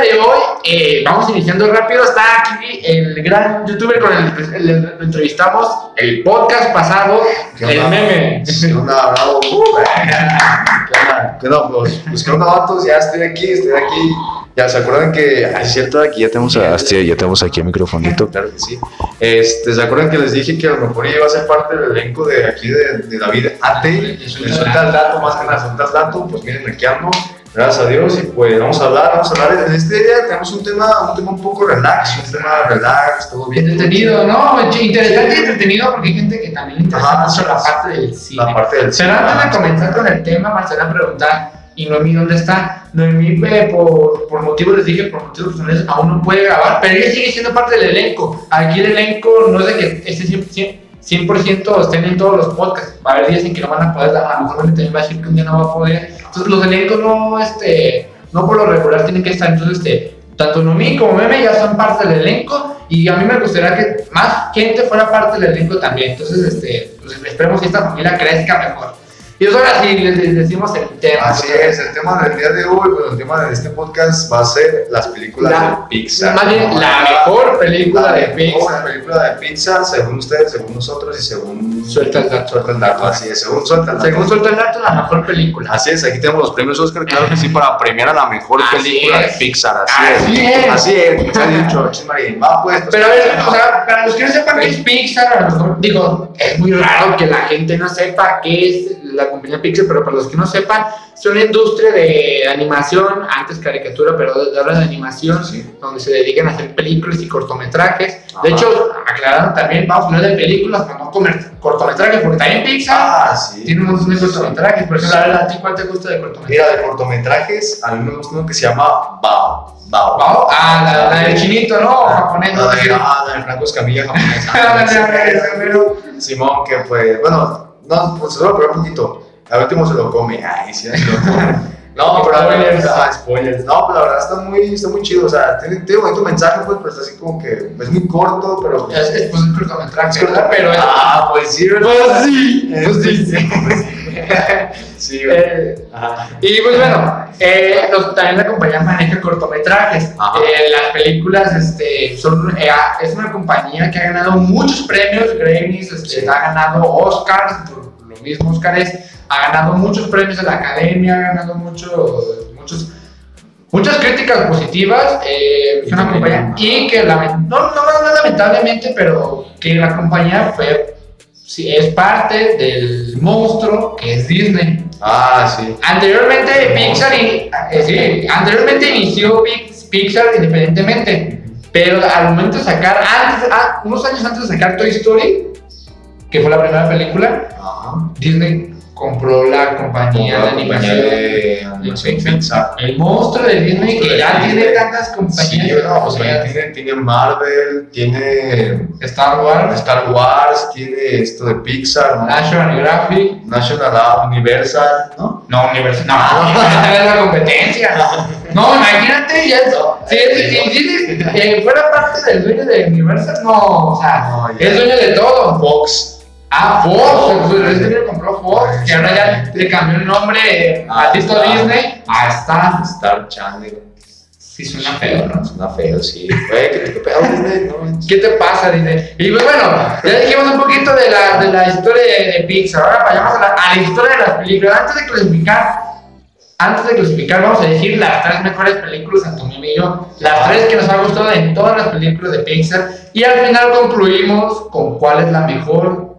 día de hoy, eh, vamos iniciando rápido. Está aquí el gran youtuber con el que entrevistamos, el podcast pasado, ¿Qué el onda? meme. ¿Qué onda, bravo? ¿Qué onda? ¿Qué onda? Pues, pues, ¿qué onda, vatos? Ya estoy aquí, estoy aquí. Ya, ¿se acuerdan que, ah, es cierto, aquí ya tenemos, a, sí, ya tenemos aquí el microfonito, claro que sí. Este, ¿se acuerdan que les dije que a lo mejor iba a ser parte del elenco de aquí de, de David Ate? Me suelta el dato, más que nada, suelta el dato, pues miren, aquí ando. Gracias a Dios, y pues vamos a hablar, vamos a hablar. En este día tenemos un tema, un tema un poco relax, un tema relax, todo bien. Entretenido, ¿no? Interesante y entretenido porque hay gente que también le interesa Ajá, mucho la parte del cine. La parte del Pero antes de comenzar con el tema, Marcela preguntar, ¿y Noemí dónde está? Noemí, eh, por, por motivos, les dije, por motivos personales, aún no puede grabar, pero ella sigue siendo parte del elenco. Aquí el elenco no es de que esté 100%, 100% estén en todos los podcasts. Va a haber días en que no van a poder, a lo mejor también va a decir que un día no va a poder. Entonces los elencos no, este, no por lo regular tienen que estar. Entonces, este, tanto Noemí como Meme ya son parte del elenco y a mí me gustaría que más gente fuera parte del elenco también. Entonces, este, pues, esperemos que esta familia crezca mejor. Y pues ahora sí, les, decimos el tema. Así es, el tema del día de hoy, bueno, el tema de este podcast va a ser las películas La- de Pixar. Más bien, la mejor película La de mejor Pixar. película de Pixar, según ustedes, según nosotros y según. Suelta el dato. Suelta el dato, así es, según suelta el dato. Según suelta el dato, la mejor película. Así es, aquí tenemos los premios Oscar, claro que sí, para premiar a la mejor Así película es. de Pixar. Así, Así es. es. Así es, dicho, chismarín. Va, pues. pues, Pero a ver, no. o sea, para los que no sepan qué es Pixar, a lo mejor, digo, es muy raro que la gente no sepa qué es la compañía Pixar, pero para los que no sepan, es una industria de animación, antes caricatura, pero ahora de animación, Sí. donde se dedican a hacer películas y cortometrajes. De hecho, aclarando también, vamos a hablar de películas, no comer- cortometrajes, porque también Pixar Ah, sí. tiene unos de cortometrajes. Por ejemplo, a ver, ¿a ti cuál te gusta de cortometraje? Mira, de cortometrajes, a mí me gusta uno que se llama Bao. Bao. Bao. Ah, la, la del chinito, ¿no? Japonés, ¿no? La de, ah, la de Franco Escamilla Ah, la japonesa. Simón, que pues, bueno, no, pues se lo probar un poquito. Al último se lo come. Ay, sí, se lo come. No, pero Spoilers. ah, spoilers. No, pero la verdad está muy, está muy chido. O sea, tiene, tiene bonito mensaje, pues, pero está así como que es muy corto, pero. Es, es, pues, un cortometraje, pero. Ah, pues sí, ¿verdad? Pues sí, pues sí. sí, pues sí. Sí. Eh, y pues bueno, eh, los- también la compañía maneja cortometrajes. Eh, las películas este, son, eh, es una compañía que ha ganado muchos premios, Grammys, este, Sí. ha ganado Oscars, por lo mismo Oscars, ha ganado muchos premios de la academia, ha ganado muchos, muchos, muchas críticas positivas. es Y una también, compañía ajá. y que no, no, no lamentablemente, pero que la compañía fue, sí, es parte del monstruo que es Disney. Ah, sí. Anteriormente Pixar, y, eh, sí, anteriormente inició Pix- Pixar independientemente, pero al momento de sacar, antes, ah, unos años antes de sacar Toy Story, que fue la primera película. Disney compró la compañía de La compañía animación. de Pixar. El monstruo de Disney monstruo que de ya Disney. tiene tantas compañías. Sí, no, o sea, tiene, tiene Marvel, tiene Star Wars, Star Wars, tiene esto de Pixar, ¿no? National Geographic. National Universal, ¿no? No, Universal. No, Universal es la competencia. No, imagínate, ya es. No, Si Disney fuera parte del dueño de Universal, no, o sea, No, es dueño de todo. Fox. Ah, Fox, el Disney compró Fox, que ahora ya le cambió el nombre Ah, maldito está. Disney a Star. Star Channel. Sí, suena feo, ¿no? Suena feo, sí. Güey, ¿qué te pedo, Disney? No, ¿Qué te pasa, Disney? Y pues bueno, ya dijimos un poquito de la, de la historia de, Pixar. Ahora vayamos a la, a la historia de las películas. Antes de clasificar, antes de clasificar, vamos a decir las tres mejores películas, Antonio y yo. Las tres que nos han gustado en todas las películas de Pixar. Y al final concluimos con cuál es la mejor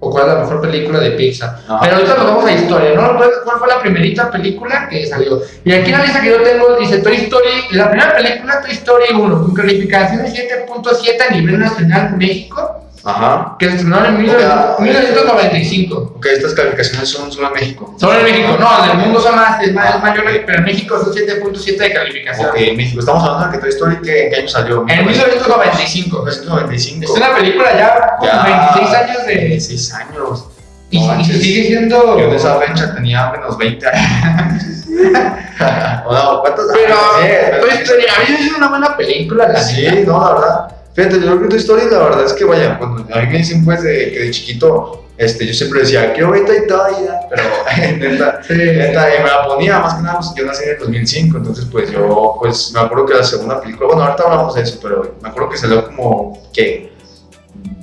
o cuál es la mejor película de Pixar. Ajá. Pero ahorita nos vamos a historia, ¿no? ¿Cuál, fue la primerita película que salió? Y aquí la lista que yo tengo dice Toy Story, la primera película Toy Story 1, con calificación de 7.7 a nivel nacional México, Ajá. que se estrenó en mil- Ok. 1995. Ok, estas calificaciones son solo en México. Solo en México, no, en el mundo son más, es, más, es mayor, pero en México son 7.7 de calificación. Ok, en México. Estamos hablando de que Toy Story, ¿qué, ¿en qué año salió? En 1995. 1995. Es una película ya con Ya, 26 años de... 26 años. Y, No y sigue siendo... Yo de esa fecha tenía menos 20 años. o no, ¿cuántos Pero años? Toy Story, a mí es una buena película, la Sí, no, la verdad. Fíjate, yo creo que Toy Story, la verdad es que, vaya, cuando a mí me dicen, pues, de, que de chiquito este, yo siempre decía, quiero ver ya", pero neta, Sí. neta, y me la ponía, más que nada, pues, yo nací en el 2005, entonces pues yo, pues me acuerdo que la segunda película, bueno, ahorita hablamos de eso, pero me acuerdo que salió como, ¿qué?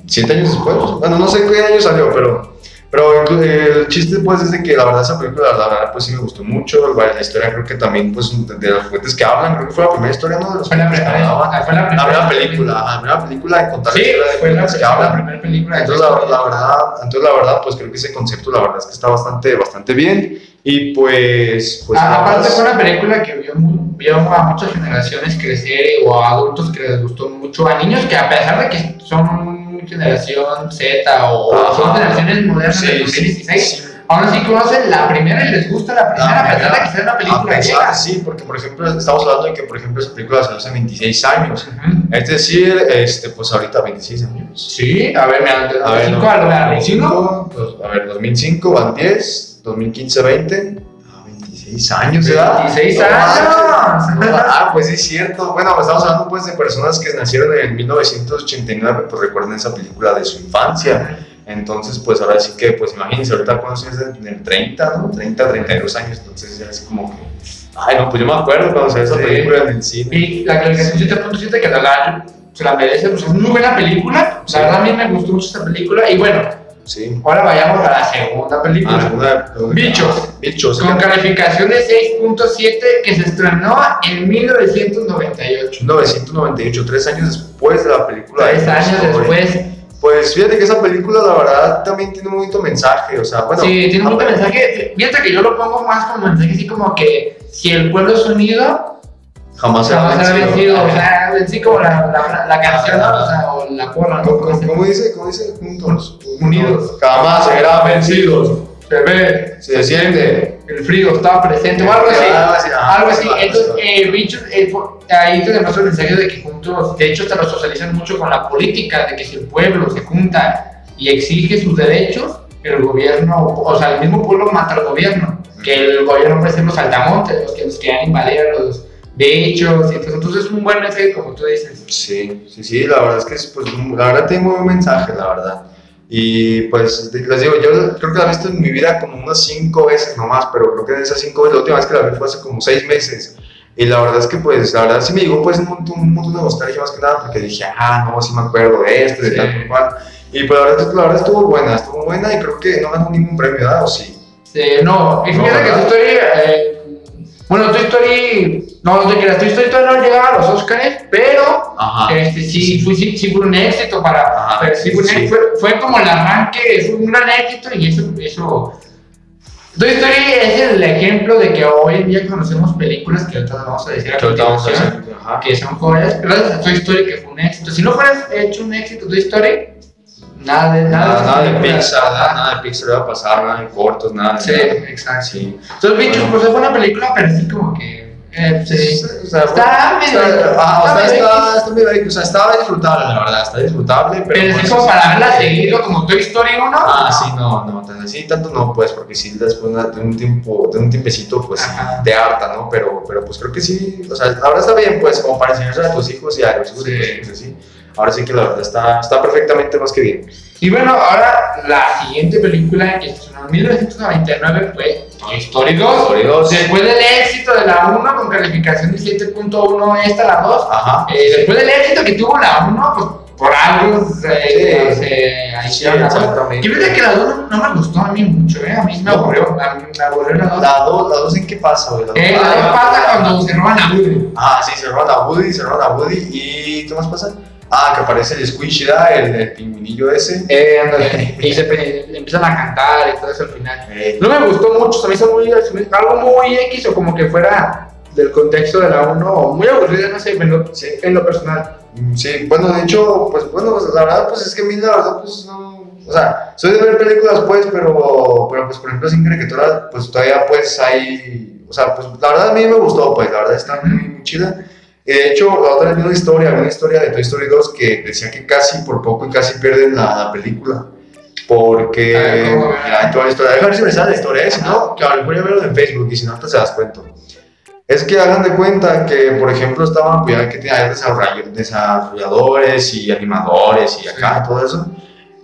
¿Siete años después? Bueno, no sé qué año salió, pero, pero inclu- el chiste pues es de que la verdad esa película, la verdad, pues sí me gustó mucho, la, historia creo que también, pues, de, los juguetes que hablan, creo que fue la primera historia, ¿no? De los Fue la juguetes que primera, hablaban. fue la La primera primera película, ajá, la primera película de contar Sí, la historia de fue la, que fue la hablan. primera película. Entonces la, la verdad, entonces la verdad, pues creo que ese concepto la verdad es que está bastante, bastante bien y pues, pues Ah, aparte fue una película que vio, vio a muchas generaciones crecer o a adultos que les gustó mucho, a niños que a pesar de que son generación Z o Ajá. son generaciones modernas Sí, del sí, 2016, sí. aún así conocen la primera y les gusta la primera, a pesar de que sea una a película pesar, vieja. sí, porque por ejemplo estamos hablando de que por ejemplo esa película salió hace 26 años. Ujú. Es decir, este, pues ahorita 26 años. Sí, a ver, mira, de A ver, 2005 no, al 2025. 2005, pues, a ver, 2005 van 10, 2015 20. Ah, 26 años, ¿verdad? 26 No años. no, Ah, pues sí es cierto. Bueno, estamos hablando pues de personas que nacieron en 1989, pues recuerden esa película de su infancia. Entonces, pues ahora sí que, pues imagínense, ahorita cuando es en el 30, ¿no? 30, 32 años, entonces ya es como que... Ay, no, pues yo me acuerdo cuando salió esa Sí. película en el cine. Y la calificación 7.7 que la, la- se la merece, pues es muy buena película. La verdad a mí me gustó mucho esta película. Y bueno, Sí. ahora vayamos a la segunda película. Ah, segunda- Bichos. Bichos. Con calificación de 6.7 que se estrenó en 1998. 1998, tres años después de la película. Tres años después. Pues fíjate que esa película, la verdad, también tiene un bonito mensaje. O sea, bueno. sí, tiene un a- mensaje. Fíjate que yo lo pongo más como mensaje así como que si el pueblo es unido, Jamás se va a ser vencido. O sea, en sí como la, la, la canción, ¿no? o sea, o la porra, ¿no? ¿Cómo, cómo- cómo dice? ¿Cómo dice? Juntos. Unidos. Jamás serán vencidos. Se ve, Se siente. el frío está presente o algo así. Algo así. Entonces, eh, bichos, eh, ahí el mensaje de que juntos, de hecho, te lo socializan mucho con la política, de que si el pueblo se junta y exige sus derechos, el gobierno, o sea, el mismo pueblo mata al gobierno, que el gobierno puede ser los saltamontes, los que nos quieran invadir a los derechos, y entonces, entonces es un buen mensaje, como tú dices. Sí, sí, sí, la verdad es que es, pues, la verdad muy buen mensaje, la verdad. Y pues les digo, yo creo que la he visto en mi vida como unas cinco veces nomás, pero creo que de esas cinco veces, la última vez que la vi fue hace como seis meses. Y la verdad es que pues, la verdad sí me llegó pues un montón, un montón de nostalgia más que nada, porque dije, ah, no, sí me acuerdo de esto, de Sí. tal, tal, cual. Y pues la verdad, que la verdad estuvo buena, estuvo buena y creo que no ganó ningún premio, ¿verdad? ¿O sí? Eh, no, y No, fíjate que ¿verdad? Toy Story, eh, bueno, Toy Story, no, no te creas, Toy Story todavía no llegaba a los Oscars, pero Ajá. este, sí, fue, sí, sí fue un éxito para, Ajá, pero sí fue, sí. fue, fue como el arranque, fue un gran éxito y eso, eso, Toy Story es el ejemplo de que hoy en día conocemos películas que ahorita vamos a decir a Que continuación, son joyas, gracias a Toy Story que fue un éxito. Si no fueras hecho un éxito Toy Story, nada de nada, Nada, nada de. Pixar, nada, nada de Pixar va a pasar, nada de cortos, nada de Sí, nada. exacto. Sí. Entonces, bichos, Bueno. pues fue una película, pero sí como que. Eh, sí. O sea, Está medio- está, ah, está medio está, está o sea, estaba disfrutable, la verdad, está disfrutable, pero. Pero pues, como para verla seguido como Toy Story 1. Ah, sí, no, no, tan así tanto no, pues, porque sí, después de un tiempo, de un tiempecito, pues, Ajá. te harta, ¿no? Pero, pero, pues, creo que sí, o sea, ahora está bien, pues, como para enseñarse a tus hijos y a los hijos de Sí. tus hijos, sí. Ahora sí que la verdad está, está perfectamente más que bien. Y bueno, ahora la siguiente película estrenó en 1999 fue Toy Story 2. Story 2. Después del éxito de la 1 con calificación de 7.1, esta la 2. Ajá. Eh, después del éxito que tuvo la 1, pues por algo se, Sí. se Sí, 2. exactamente. Y fíjate que la 2 no me gustó a mí mucho, ¿eh? A mí me No. aburrió, a mí me aburrió la 2. La 2, la dos ¿en qué pasa, güey? La dos- Eh, la 2 pasa cuando se roban a Woody. Ah, sí, se roban a Woody, se roban a Woody y ¿qué más pasa? Ah, que aparece el Squishy. El, el pingüinillo ese. Eh, ándale. y se empiezan a cantar y todo eso al final. Eh, No me gustó mucho, se me hizo muy, algo muy X o como que fuera del contexto de la 1 o muy aburrida, no sé, en lo, sí, en lo personal. mm, sí, bueno, de hecho, pues bueno, pues, la verdad, pues es que a mí la verdad, pues no. O sea, soy de ver películas, pues, pero, pero pues por ejemplo, sin caricatura, pues todavía, pues hay. O sea, pues la verdad a mí me gustó, pues la verdad está muy, muy chida. Y de hecho, la otra vez una historia, una historia de Toy Story 2 que decía que casi por poco y casi pierden la, la película. Porque. ¿cómo? Mira, toda la historia. Déjame ver si me sale la historia, ¿eh? Si no, que ahora voy a verlo en Facebook y si no, hasta se las cuento. Es que hagan de cuenta que, por ejemplo, estaban, pues ya que tenía desarroll- desarrolladores y animadores y acá, todo eso.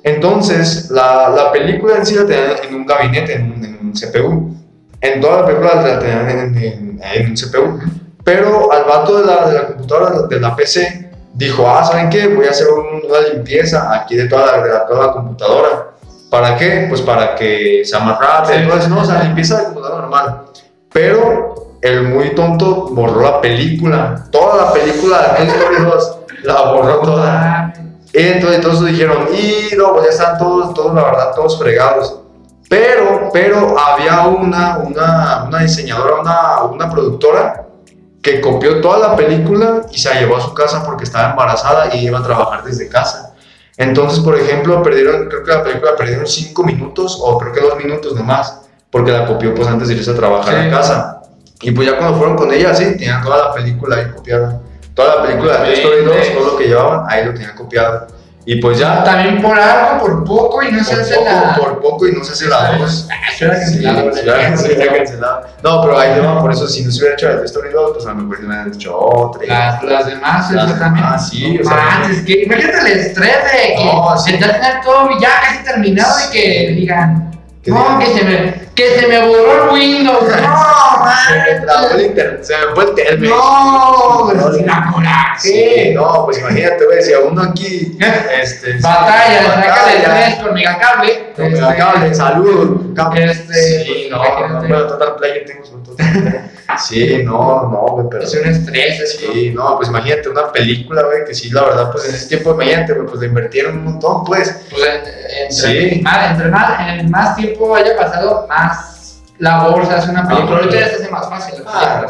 Entonces, la, la película en sí la tenían en un gabinete, en un, en un CPU. En toda la película la tenían en, en, en un CPU. Pero al vato de la, de la computadora, de la PC, dijo, ah, ¿saben qué? Voy a hacer un- una limpieza aquí de toda la, de la- toda la computadora. ¿Para qué? Pues para que sea más rápido. Sí. Entonces, no, o sea, limpieza de computadora normal. Pero el muy tonto borró la película. Toda la película de Toy Story 2 la borró toda. Entonces todos dijeron, y no, pues ya están todos, todos, la verdad, todos fregados. Pero, pero había una, una, una diseñadora, una, una productora que copió toda la película y se la llevó a su casa porque estaba embarazada y iba a trabajar desde casa. Entonces, por ejemplo, perdieron, creo que la película perdieron 5 minutos o creo que 2 minutos nomás, porque la copió pues antes de irse a trabajar Sí. a casa. Y pues ya cuando fueron con ella, sí, tenían toda la película ahí copiada. Toda la película de Toy Story 2, todo lo que llevaban, ahí lo tenían copiado. Y pues ya, También por algo, por poco y no se por hace poco, la. por poco y no se hace la 2. Ah, se hubiera Sí, cancelado, se ¿verdad? hubiera- se hubiera cancelado. No, pero ahí no, por eso si no se hubiera hecho la Toy Story 2, pues a lo mejor se hubieran hecho otra. Las, las demás, Las también. demás, sí, o sea, manches, que imagínate el estrés de que No, sí. se te tener todo ya casi terminado y que digan, no, que se me, que se me borró el Windows. No, Se me trabó el internet, se me fue el telmex. No, No, pues, la Sí, no, pues imagínate, güey, si a uno aquí, este... Batalla, batalla, con megacable. Con Este, megacable, salud. cable. Este, sí, no, no, bueno, Total Player tengo Total Player. Sí, no, no, güey, pero... Es un estrés. Sí, no, pues imagínate una película, güey, que sí, la verdad, pues en ese tiempo, imagínate, güey, pues le invirtieron un montón, pues. Pues en- entre, Sí. más, entre más, más tiempo haya pasado, más labor se hace una película. Ah, Ahorita ya se hace más fácil Ah.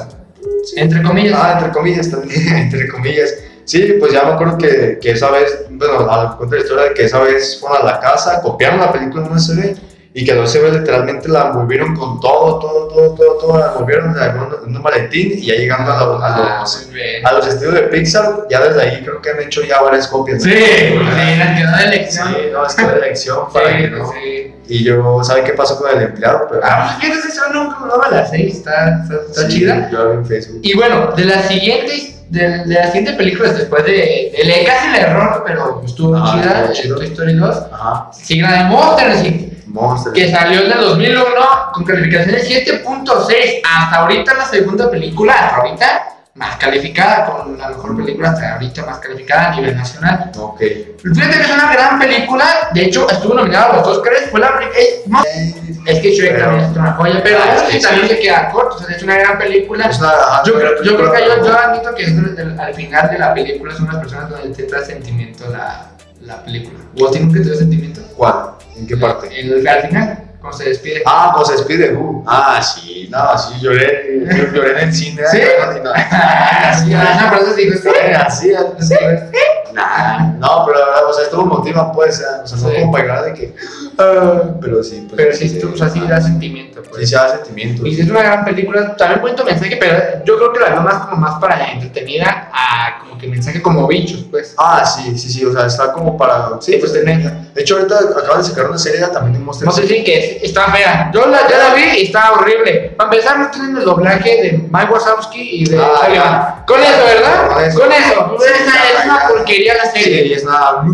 Entre comillas. Ah, entre comillas también, entre comillas. Sí, pues ya me acuerdo que, que esa vez, bueno, al contar la historia de que esa vez fueron a la casa, copiaron la película en USB y que la USB literalmente la envolvieron con todo, todo, todo, todo, todo, la envolvieron en un, maletín y ya llegando a, la- a Ah, los, a los estudios de Pixar, ya desde ahí creo que han hecho ya varias copias. Sí, ¿no? sí, la quedó de elección. Sí, no, es que de elección para Sí, que no. sí. Y yo, ¿sabe qué pasó con el empleado? Pero, Ah, pues fíjate, eso nunca lo daba a las 6, está, está, está sí, chida. Yo en Facebook. Y bueno, de las siguientes, de, de las siguientes películas después de, de le- casi el error, pero estuvo Ah, chida. Toy Story 2, Ajá, sigue la de Monsters Inc. Monster. que salió en el 2001 con calificaciones 7.6. Hasta ahorita la segunda película, hasta ahorita más calificada, con la mejor película hasta ahorita más calificada a nivel nacional. Ok. Fíjate que es una gran película, de hecho estuvo nominada a los Oscars, fue la eh, no, es que Shrek Pero- también es una joya, pero es que también se queda corto, o sea, es una gran película. Es una, Yo, creo- yo creo que yo, yo admito que es el- al final de la película son unas personas donde te trae sentimiento la, la película. ¿O a ti nunca te trae sentimiento? ¿Cuál? ¿En qué parte? El, al final, cuando se despide. Ah, pues se despide Gu. Ah, sí, no, sí, lloré, yo lloré en el cine. ¿Sí? No, no, Así, no, pero eso digo, sí. Así, así. Nah, no, pero la verdad, o sea, estuvo emotiva, pues, o sea, no Sí. como para llorar de que. Ah, pero sí, pues. Pero sí, tú, o sea, sí da sentimiento, Sí, pues. se da sentimiento. Y sí es una gran película, también bonito mensaje, pero yo creo que la veo más como más para entretenida a como que mensaje como bichos, pues. Ah, sí, sí, sí, o sea, está como para. Sí, pues, Entretenida. de hecho, ahorita acaban de sacar una serie también de Monster No sé si que es- está fea. Yo la, ya la vi y está horrible. Para empezar, no tienen el doblaje de Mike Wazowski y de Ah, ya. Con eso, ¿verdad? Con eso. Con eso. Sí, Esa es una porquería la serie. Sí, es nada.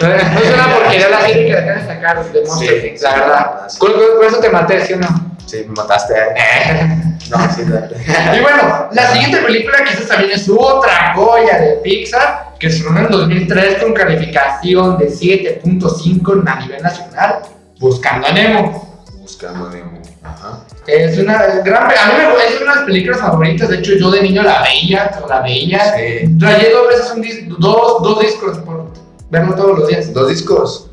No es una porquería la serie que acaban de sacar de Monster Sí, la la verdad. sí. Con eso te maté, ¿sí o no? Sí, me mataste. eh. No, sí, Y bueno, la siguiente película que esta también es otra joya de Pixar, que se estrenó en 2003 con calificación de 7.5 a nivel nacional, Buscando a Nemo. Buscando Nemo. Ajá. Es una gran, a mí me, es una de las películas favoritas, de hecho yo de niño la veía, la veía. Rayé dos veces un dis- dos, dos discos por verlo todos los días. Dos discos.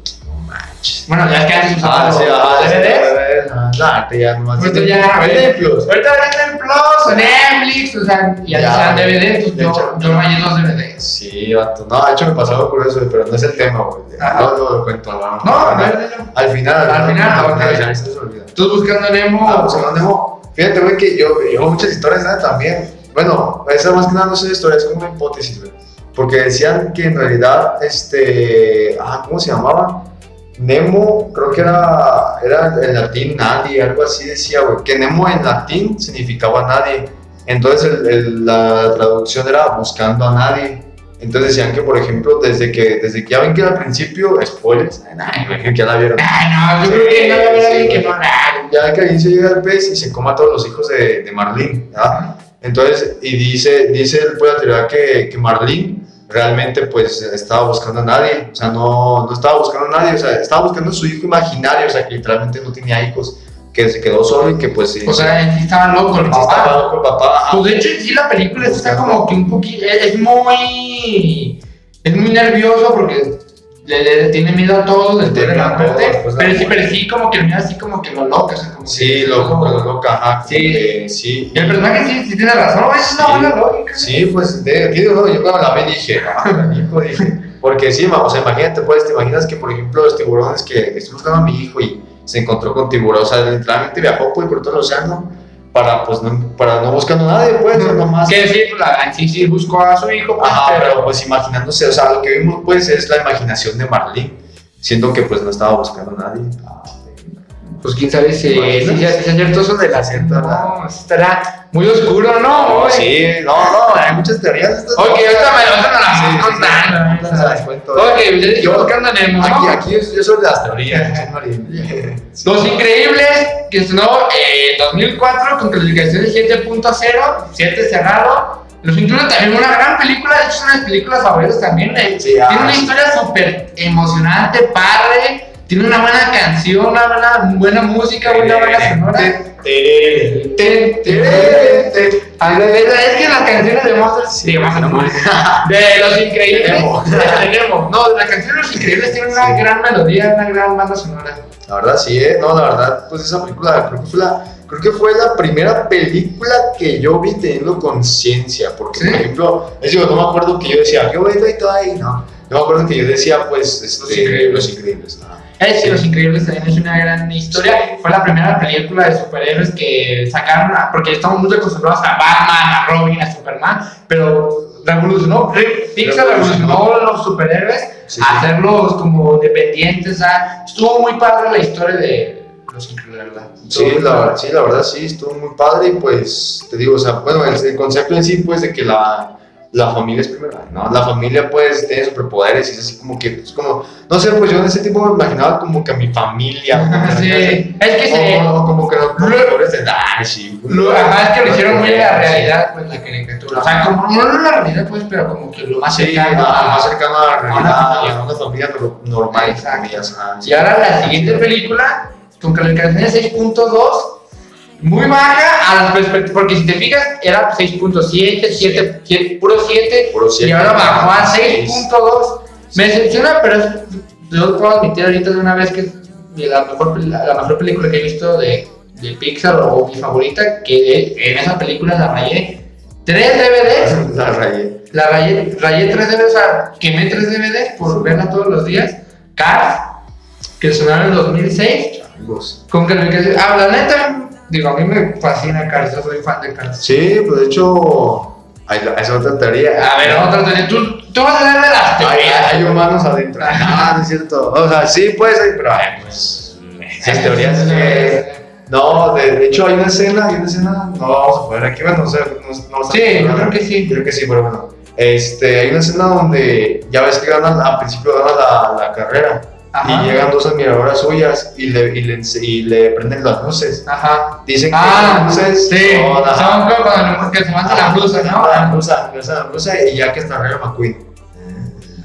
Bueno, ya es que antes usaba Ah, sí, ah, DVDs. ah, No, ahorita ya nomás. Ahorita ya, ahorita- plus. Ahorita venden Plus, o Netflix, o sea, Ya, eran DVD, entonces de yo, yo rayé dos DVDs. Sí, vato. No, de hecho me pasaba por eso, pero no es el tema, güey. No, no lo cuento. No, No, dilo. Al final. Al final, ya se olvida. Tú buscando Nemo. Ah, pues, ¿dónde Nemo? Fíjate, güey, que yo llevo muchas historias ¿no? también. Bueno, esa más que nada no es una historia, es como una hipótesis, güey. Porque decían que en realidad, este. Ah, ¿cómo se llamaba? Nemo, creo que era, era en latín nadie, algo así decía, güey. Que Nemo en latín significaba nadie. Entonces el- el- la traducción era buscando a nadie. Entonces decían que, por ejemplo, desde que, desde que ya ven que al principio, spoilers, ay, imagino que ya la vieron. Ah, no, yo creo que no la Sí, que no. Ya que al inicio llega el pez y se coma a todos los hijos de, de Marlene, ¿verdad? Entonces, y dice, dice pues, la teoría que, que Marlene realmente pues estaba buscando a nadie, o sea, no, no estaba buscando a nadie, o sea, estaba buscando a su hijo imaginario, o sea, que literalmente no tenía hijos, que se quedó solo y que pues sí, O sea, estaba loco el sí estaba papá. loco el papá. Pues de hecho, en sí la película está como que un poquito. Es muy. Es muy nervioso porque le, le tiene miedo a todo de Tiene la miedo a de la Pero sí, pero sí, como que lo mira así como que lo loca. O sea, como Sí, que- loco, lo loca, ajá, Sí. sí, sí. Y el personaje sí, sí tiene razón, es una Sí. buena lógica. Sí, pues, de, no, yo cuando la vi dije, ah, hijo, dije, porque sí, o sea, imagínate, pues, te imaginas que, por ejemplo, los tiburones que estoy buscando a mi hijo y se encontró con tiburón, o sea, literalmente viajó, pues, por todo el océano para, pues, no, para no buscando a nadie, pues, nomás. Que sí, pues, la, en sí, sí buscó a su hijo, pues, Ajá, pero. pero, pues, imaginándose, o sea, lo que vimos, pues, es la imaginación de Marlene, siendo que, pues, no estaba buscando a nadie. Pues quién sabe si, Bueno. si, es eso de la No, estará muy oscuro, ¿no? Sí, no, no, hay muchas teorías. de Ok, ahorita me contando. ahorita se las cuento. Ok, yo buscando a Nemo, ¿no? Aquí, aquí yo, soy de las teorías. Los Increíbles, que estrenó en 2004 con calificación de 7.0, 7 cerrado. Los Increíbles también una gran película, de hecho son una películas favoritas también. eh. Sí, ah, tiene una sí. historia súper emocionante, padre. Tiene una buena canción, una buena, buena música, una buena sonora. Es que las canciones de Monsters, de, Monsters, de Los Increíbles, Tenemos. tenemos. No, las canciones de Los Increíbles tienen una Sí. gran melodía, una gran banda sonora. La verdad sí, ¿eh? No, la verdad, pues esa película creo que fue la, creo que fue la primera película que yo vi teniendo conciencia. Porque, ¿Sí? por ejemplo, es digo, no me acuerdo que yo decía, ¿qué voy y todo ahí? No, yo me acuerdo que yo decía, pues, este, Los Increíbles. Los Increíbles. Es que Los Increíbles también es una gran historia. Fue la primera película de superhéroes que sacaron, a- porque estamos muy acostumbrados a Batman, a Robin, a Superman, pero revolucionó, Pixar revolucionó los superhéroes Sí, a sí. hacerlos como dependientes. a- estuvo muy padre la historia de Los Increíbles, ¿verdad? Sí la, sí, la verdad sí, estuvo muy padre y pues te digo, o sea, bueno, el, el concepto en sí pues de que la, la familia es primero, ¿no? La familia pues tiene superpoderes y es así como que, es como, no sé, pues yo en ese tiempo me imaginaba como que a mi familia, Sí, es que se. o, o como que los Lo- superpoderes de Dash Lo, es que lo hicieron muy la realidad, pues la caricatura. O sea, como no la realidad, pues, pero como que lo más Sí, cercano no, a- más cercano a la realidad, a una familia nor- normal, Exacto. sí. Y ahora la siguiente película, con calificación de 6.2, muy baja a las perspectivas, porque si te fijas, era 6.7, 7, 7, puro 7, Puro y siete. ahora bajó a Seis. 6.2. Me decepciona, pero es- yo puedo admitir ahorita de una vez que es la mejor, la, la mejor película que he visto de, de Pixar o mi favorita, que en esa película la rayé 3 DVDs La rayé. la rayé, rayé 3 DVDs, o sea, quemé 3 DVDs por verla todos los días. Cars, que sonaron en 2006, Changos. con calificación. Ah, la neta, digo, a mí me fascina Cars, yo soy fan de Cars. Sí, pues de hecho, hay, hay otra teoría. A ver, otra teoría. Tú, tú vas a darle las teorías. hay humanos adentro. Ah, no es cierto. O sea, sí, puede ser, pero ay, pues. Esas teorías que. No, de, hecho hay una escena, hay una escena, no vamos a poner aquí, bueno, no sé, no, no Sí, yo creo que sí. Creo que sí, pero bueno. Este, hay una escena donde ya ves que ganan, al principio ganan la, la carrera Ajá. y llegan dos admiradoras suyas y le, y le, y le prenden las luces. Ajá. Dicen que Ah, las luces sí. las- Son como cuando que se manda la blusa, ¿no? La blusa, la blusa, y ya que está Rayo McQueen.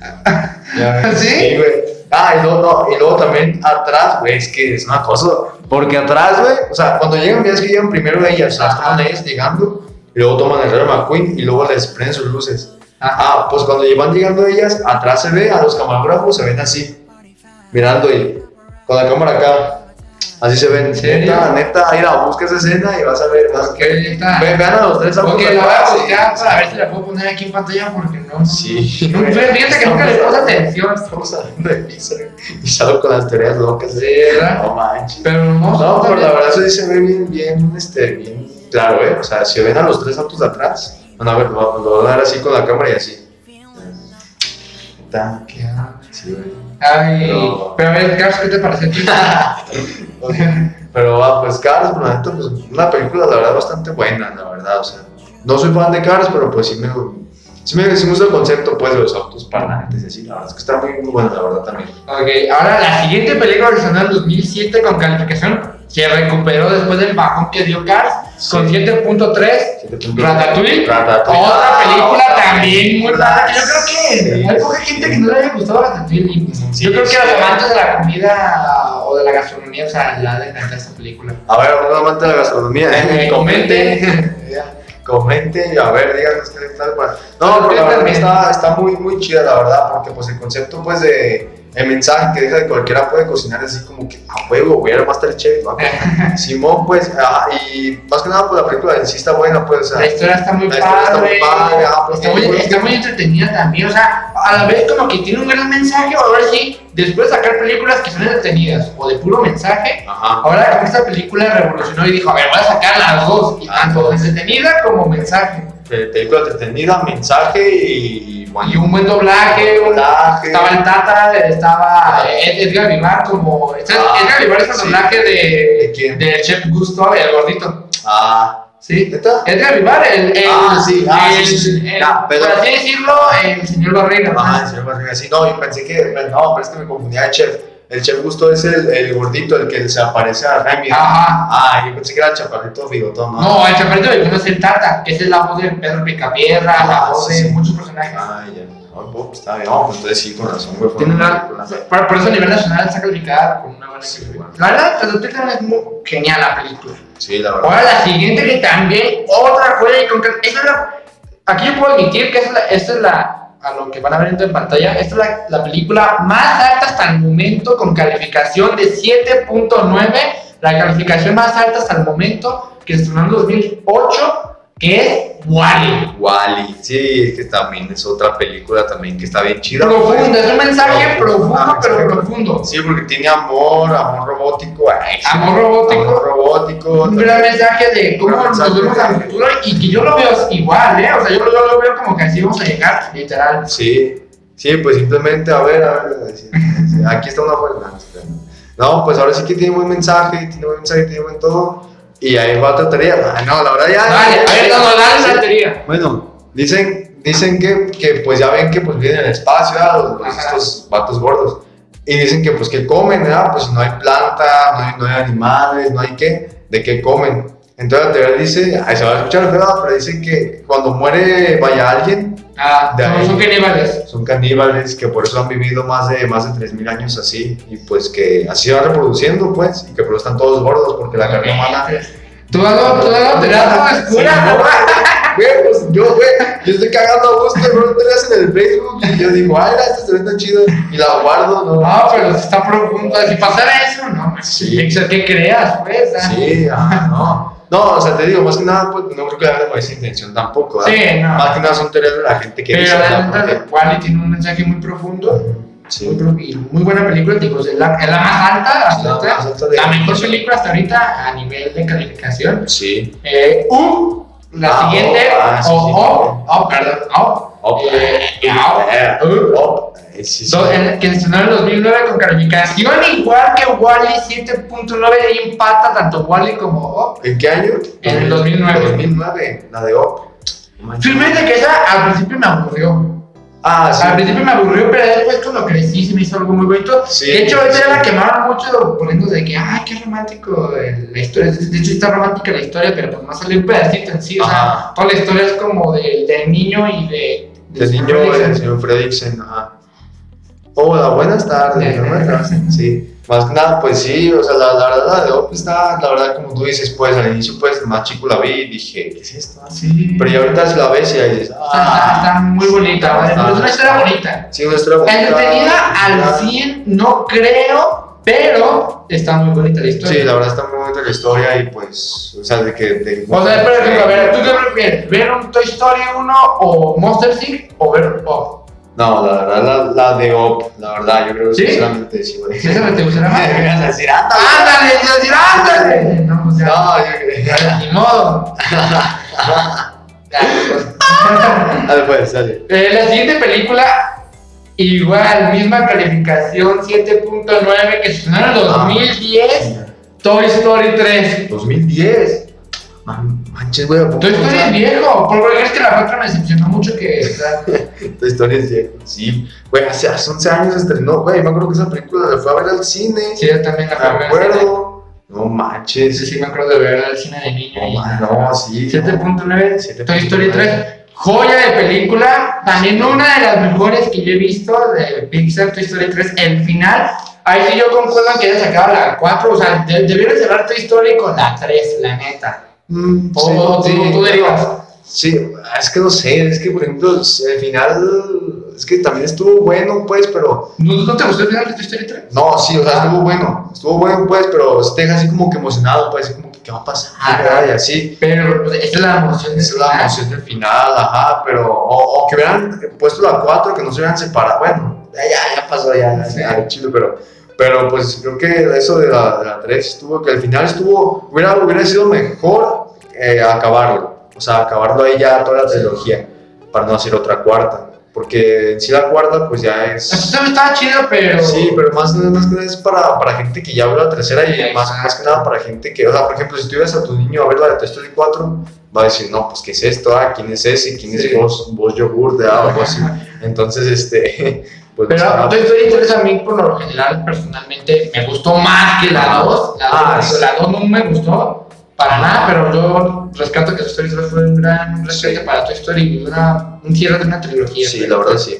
Ya ves. ¿Sí? güey. Ah, y luego, no, y luego también atrás, güey, es que es una cosa. Porque atrás, güey, o sea, cuando llegan, ves que llegan primero ellas, o sea, estaban ellas llegando, y luego toman el Rayo McQueen y luego les prenden sus luces. Ajá. Ah, pues cuando van llegando ellas, atrás se ve, a los camarógrafos se ven así, mirando y con la cámara acá. Así se ven. Neta, neta, mira, busca esa escena y vas a ver. Vas, Ok, ya está. Ve- vean a los tres autos Ok, la voy a buscar para ver si la puedo poner aquí en pantalla porque no. Sí. No, fíjate que nunca les puse atención. Estamos hablando de Pixar y salgo con las teorías locas. Sí, ¿verdad? No manches. Pero no, No, pero la verdad eso sí se ve bien, bien, este, bien claro, ¿eh? O sea, si ven a los tres autos de atrás, van a ver, lo, lo van a dar así con la cámara y así. Está, ¿Qué sí, güey. Ay, Pero- pero a ver, Carlos, ¿qué te ti? Pero va, pues Cars, por neta, pues una película la verdad bastante buena, la verdad, o sea. No soy fan de Cars, pero pues sí me, Sí me, sí me gusta el concepto, pues, de los autos parlantes así. La verdad es que está muy, muy bueno, la verdad, también. Ok, ahora la siguiente película en 2007 con calificación se recuperó después del bajón que dio Cars con 7.3. Ratatouille, Ratatouille. otra película Ah, también muy rara. que Yo creo que Sí. hay poca gente que no le haya gustado Ratatouille. Sí, yo creo que sí. los amantes de la comida o de la gastronomía, o sea, le ha de esta película. A ver, un amante de la gastronomía, Eh, comente. Comente y a ver, díganos qué tal. No, Pero la verdad está, está muy, muy chida, la verdad, porque pues el concepto pues de el mensaje que deja de cualquiera puede cocinar así como que a huevo, voy a ir a Masterchef, ¿no? Simón, pues, ajá, y más que nada, pues la película en sí está buena, pues, o sea, La historia está muy La historia está padre, muy padre, ah, pues, está, muy, pues, está muy entretenida también, o sea, a la vez como que tiene un gran mensaje, o a ver si después de sacar películas que son entretenidas o de puro mensaje, ajá, ahora con esta película revolucionó y dijo, a ver, voy a sacar las dos, y Ah, tanto no. entretenida como mensaje. pe- película entretenida, mensaje y, Y un buen doblaje, un- doblaje. estaba el Tata, estaba Ed- Edgar Vivar como... este es- Ah, Edgar Vivar es el sí. doblaje ¿De de, quién? del chef Gusto, el gordito. Ah, Sí. Edgar Vivar, el, el, Ah, sí, ah, el- sí, sí, sí. el- pero- por así decirlo, el señor Barriga. Ajá, el señor Barriga, sí, no, yo pensé que, no, pero es que me confundía el chef. El chef Gusto es el, el gordito, el que se aparece a Remy. Ajá. Ah, yo pensé que era el chaparrito bigotón, ¿no? No, el chaparrito de es el Tata, que es la voz de Pedro Picapiedra, la Ah, voz sí, de muchos personajes. Ah, ya. No, pues, está bien, no, pues entonces sí, con razón, güey. fue Tiene una por, por eso a nivel nacional está calificada con una buena Sí, bueno. La verdad, también es muy genial la película. Sí, la verdad. Ahora la siguiente que también, otra con esta es la, aquí yo puedo admitir que esta es la, esta es la a lo que van a ver en pantalla, esta es la, la película más alta hasta el momento con calificación de 7.9, la calificación más alta hasta el momento que estrenó en 2008, que es Wally. Wally, sí, que también es otra película también que está bien chida. Profunda, es un mensaje Profundo, profundo, ah, pero profundo. Sí, porque tiene amor, amor robótico. ay, sí. Amor robótico. Amor robótico. Un gran mensaje de cómo nos vemos al futuro y que yo lo veo igual, ¿eh? O sea, yo, yo lo veo como que así vamos a llegar, literal. Sí, sí, pues simplemente, a ver, a ver, sí, sí, aquí está una buena. No, pues ahora sí que tiene buen mensaje, tiene buen mensaje, tiene buen todo. Y ahí va otra tarea. Ah, no, la verdad ya. Dale, a ver, dale Sí. la teoría. Bueno, dicen, dicen que, que pues ya ven que pues vienen al espacio. Los, los- estos vatos gordos. Y dicen que pues que comen, ¿verdad? Pues no hay planta, no hay, no hay animales, no hay qué, de qué comen. Entonces la teoría dice, ay, se va a escuchar feo, pero dicen que cuando muere vaya alguien, Ah, De son, caníbales. son caníbales que por eso han vivido más de, más de 3.000 años así, y pues que así van reproduciendo, pues, y que por eso están todos gordos, porque la carne humana... Tú dando, tú toda Sí, oscura, no, ¿no? Güey, pues yo, güey, yo estoy cagando a gusto, bro, te ves en el Facebook y yo digo, ay, esta se ve tan chido y la guardo, ¿no? No, pero está profundo. Si pasara eso, no, Sí. que creas, pues. ah. Sí, ah, no. No, o sea, te digo, más que nada, pues no creo que haya esa intención tampoco, ¿verdad? Sí, no. Más que nada son teorías de la gente que dice, Pero la Wally tiene un mensaje muy profundo. Muy, Sí. pro- y muy buena película, digo, es la, es la más alta hasta La ahorita. alta de- La mejor película hasta ahorita a nivel de calificación. Sí. Eh, U, la Ah, siguiente, oh, ah, sí, o, sí. o, o, perdón, o, eh, au, sí, sí. do- en- que estrenó en 2009 con calificación igual que Wally 7.9 y empata tanto Wally como O. ¿En qué año? En el 2009. 2009, la de Op. Fíjate que esa al principio me aburrió. Ah, sí. Al principio me aburrió, pero después cuando crecí se me hizo algo muy bonito. Sí, de hecho, ahorita sí. la quemaron mucho poniendo de que, ay, qué romántico la historia. De hecho, está romántica la historia, pero pues no salió un pedacito en sí. O sea, toda la historia es como del del niño y de. de El su niño, el señor Fredricksen, ajá. Hola, buenas tardes, ¿no? Sí, más que nada, pues sí, o sea, la, la verdad, la de Op está, la verdad, como tú dices, pues al inicio, pues más chico la vi y dije, ¿qué es esto? Sí. Pero ya ahorita la ves y ahí dices, Está, está- está ah, muy bonita, ¿vale? está- es una historia bonita. sí, una historia bonita. Entretenida al Ah, 100, no creo, pero está muy bonita la historia. Sí, la verdad está muy bonita la historia y pues, o sea, de que... De, O sea, ejemplo, a ver, ¿tú qué prefieres? ¿Ver un Toy Story 1 o Monster Inc. o ver Pop? No, la verdad, la, la de Op, la verdad, yo creo que ¿Sí? sinceramente sí, güey. ¿Sí esa te gustará más? Me a decir, ándale. ¡Ándale, yo decir, ándale! No, pues ya. No, yo creo Ni modo. Pues. Dale, pues, dale. Eh, la siguiente película, igual, misma calificación, 7.9, que se estrenó en el 2010, Toy Story 3. 2010. Man, Manches, güey. ¿a poco Tu historia es viejo. Por porque es que la 4 me decepcionó mucho que. Tu historia es vieja. Sí, güey, hace, hace 11 años estrenó, güey. Me acuerdo que esa película la fue a ver al cine. Sí, yo también la fui a me ver. acuerdo. No Sí, manches. sí, me acuerdo de ver al cine de niño. No, man, no, sí. 7.9, Toy Story 7.9. 3. Joya de película. También una de las mejores que yo he visto de Pixar, Toy Story 3. El final. Ahí sí yo concuerdo en que haya sacado la 4. O sea, de- debieron cerrar Toy Story con la 3, la neta. Mm, O sí, tú- sí, tú derivas. Sí, es que no sé, es que por ejemplo, el final, es que también estuvo bueno, pues, pero ¿No, no te gustó el final de Toy Story 3? no, sí, o sea, estuvo bueno, estuvo bueno, pues, pero te deja así como que emocionado, pues, así como que qué va a pasar. ¿verdad? y así. Pero pues, esa es la emoción de Esa es la emoción del final, ajá, pero, o, o que hubieran puesto la 4, que no se hubieran separado, bueno, ya, ya, ya pasó, ya, Sí. ya, chido, pero, pero pues creo que eso de la, de la 3 estuvo, que al final estuvo, hubiera, hubiera sido mejor eh, acabarlo, o sea, acabarlo ahí ya toda la trilogía, para no hacer otra cuarta, porque en sí la cuarta pues ya es... Eso también estaba chido, pero. Sí, pero más, más que nada es para, para gente que ya vio la tercera y más, Exacto. más que nada para gente que, o sea, por ejemplo, si tuvieras a tu niño a ver la de Toy Story 4, va a decir, no, pues, ¿qué es esto? Ah, ¿quién es ese? ¿Quién Sí. es vos, vos yogur? De algo así. Entonces, este, pues, Pero sea, Toy Story 3 a mí, por lo general, personalmente, me gustó más que la 2. La 2, Ah, sí. la 2 no me gustó para nada, pero yo rescato que Toy Story 3 fue un gran rescate para Toy Story y una, un cierre de una trilogía. sí, la verdad sí.